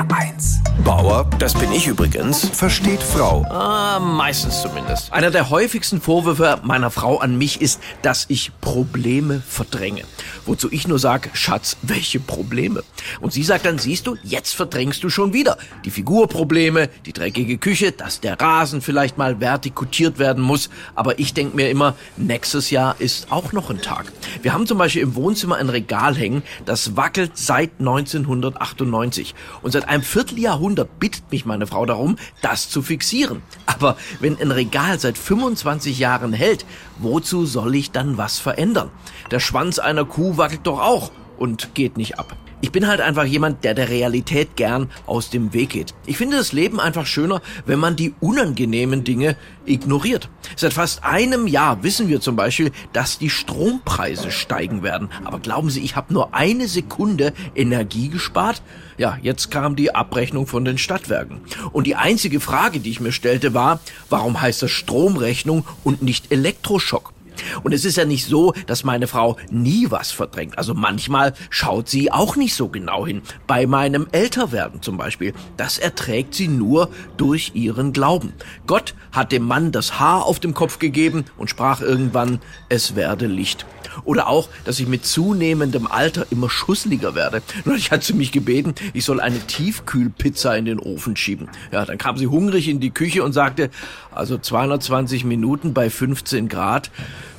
HR1. Bauer, das bin ich übrigens, Versteht Frau. Ah, meistens zumindest. Einer der häufigsten Vorwürfe meiner Frau an mich ist, dass ich Probleme verdränge. Wozu ich nur sage, Schatz, welche Probleme? Und sie sagt dann, siehst du, jetzt verdrängst du schon wieder. Die Figurprobleme, die dreckige Küche, dass der Rasen vielleicht mal vertikutiert werden muss. Aber ich denke mir immer, nächstes Jahr ist auch noch ein Tag. Wir haben zum Beispiel im Wohnzimmer ein Regal hängen, das wackelt seit 1998. Und seit einem Vierteljahrhundert bittet mich meine Frau darum, das zu fixieren. Aber wenn ein Regal seit 25 Jahren hält, wozu soll ich dann was verändern? Der Schwanz einer Kuh wackelt doch auch und geht nicht ab. Ich bin halt einfach jemand, der der Realität gern aus dem Weg geht. Ich finde das Leben einfach schöner, wenn man die unangenehmen Dinge ignoriert. Seit fast einem Jahr wissen wir zum Beispiel, dass die Strompreise steigen werden. Aber glauben Sie, ich habe nur eine Sekunde Energie gespart? Ja, jetzt kam die Abrechnung von den Stadtwerken. Und die einzige Frage, die ich mir stellte, war, warum heißt das Stromrechnung und nicht Elektroschock? Und es ist ja nicht so, dass meine Frau nie was verdrängt. Also manchmal schaut sie auch nicht so genau hin. Bei meinem Älterwerden zum Beispiel. Das erträgt sie nur durch ihren Glauben. Gott hat dem Mann das Haar auf dem Kopf gegeben und sprach irgendwann, es werde Licht. Oder auch, dass ich mit zunehmendem Alter immer schusseliger werde. Neulich hat sie mich gebeten, ich soll eine Tiefkühlpizza in den Ofen schieben. Ja, dann kam sie hungrig in die Küche und sagte, also 220 Minuten bei 15 Grad,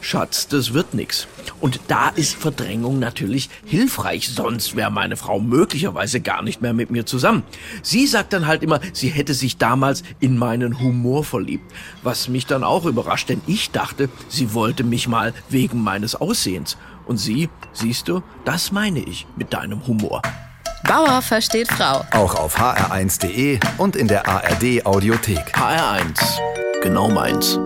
Schatz, das wird nix. Und da ist Verdrängung natürlich hilfreich, sonst wäre meine Frau möglicherweise gar nicht mehr mit mir zusammen. Sie sagt dann halt immer, sie hätte sich damals in meinen Humor verliebt, was mich dann auch überrascht, denn ich dachte, sie wollte mich mal wegen meines Aussehens. Und sie, siehst du, das meine ich mit deinem Humor. Bauer versteht Frau. Auch auf hr1.de und in der ARD Audiothek. HR1, genau meins.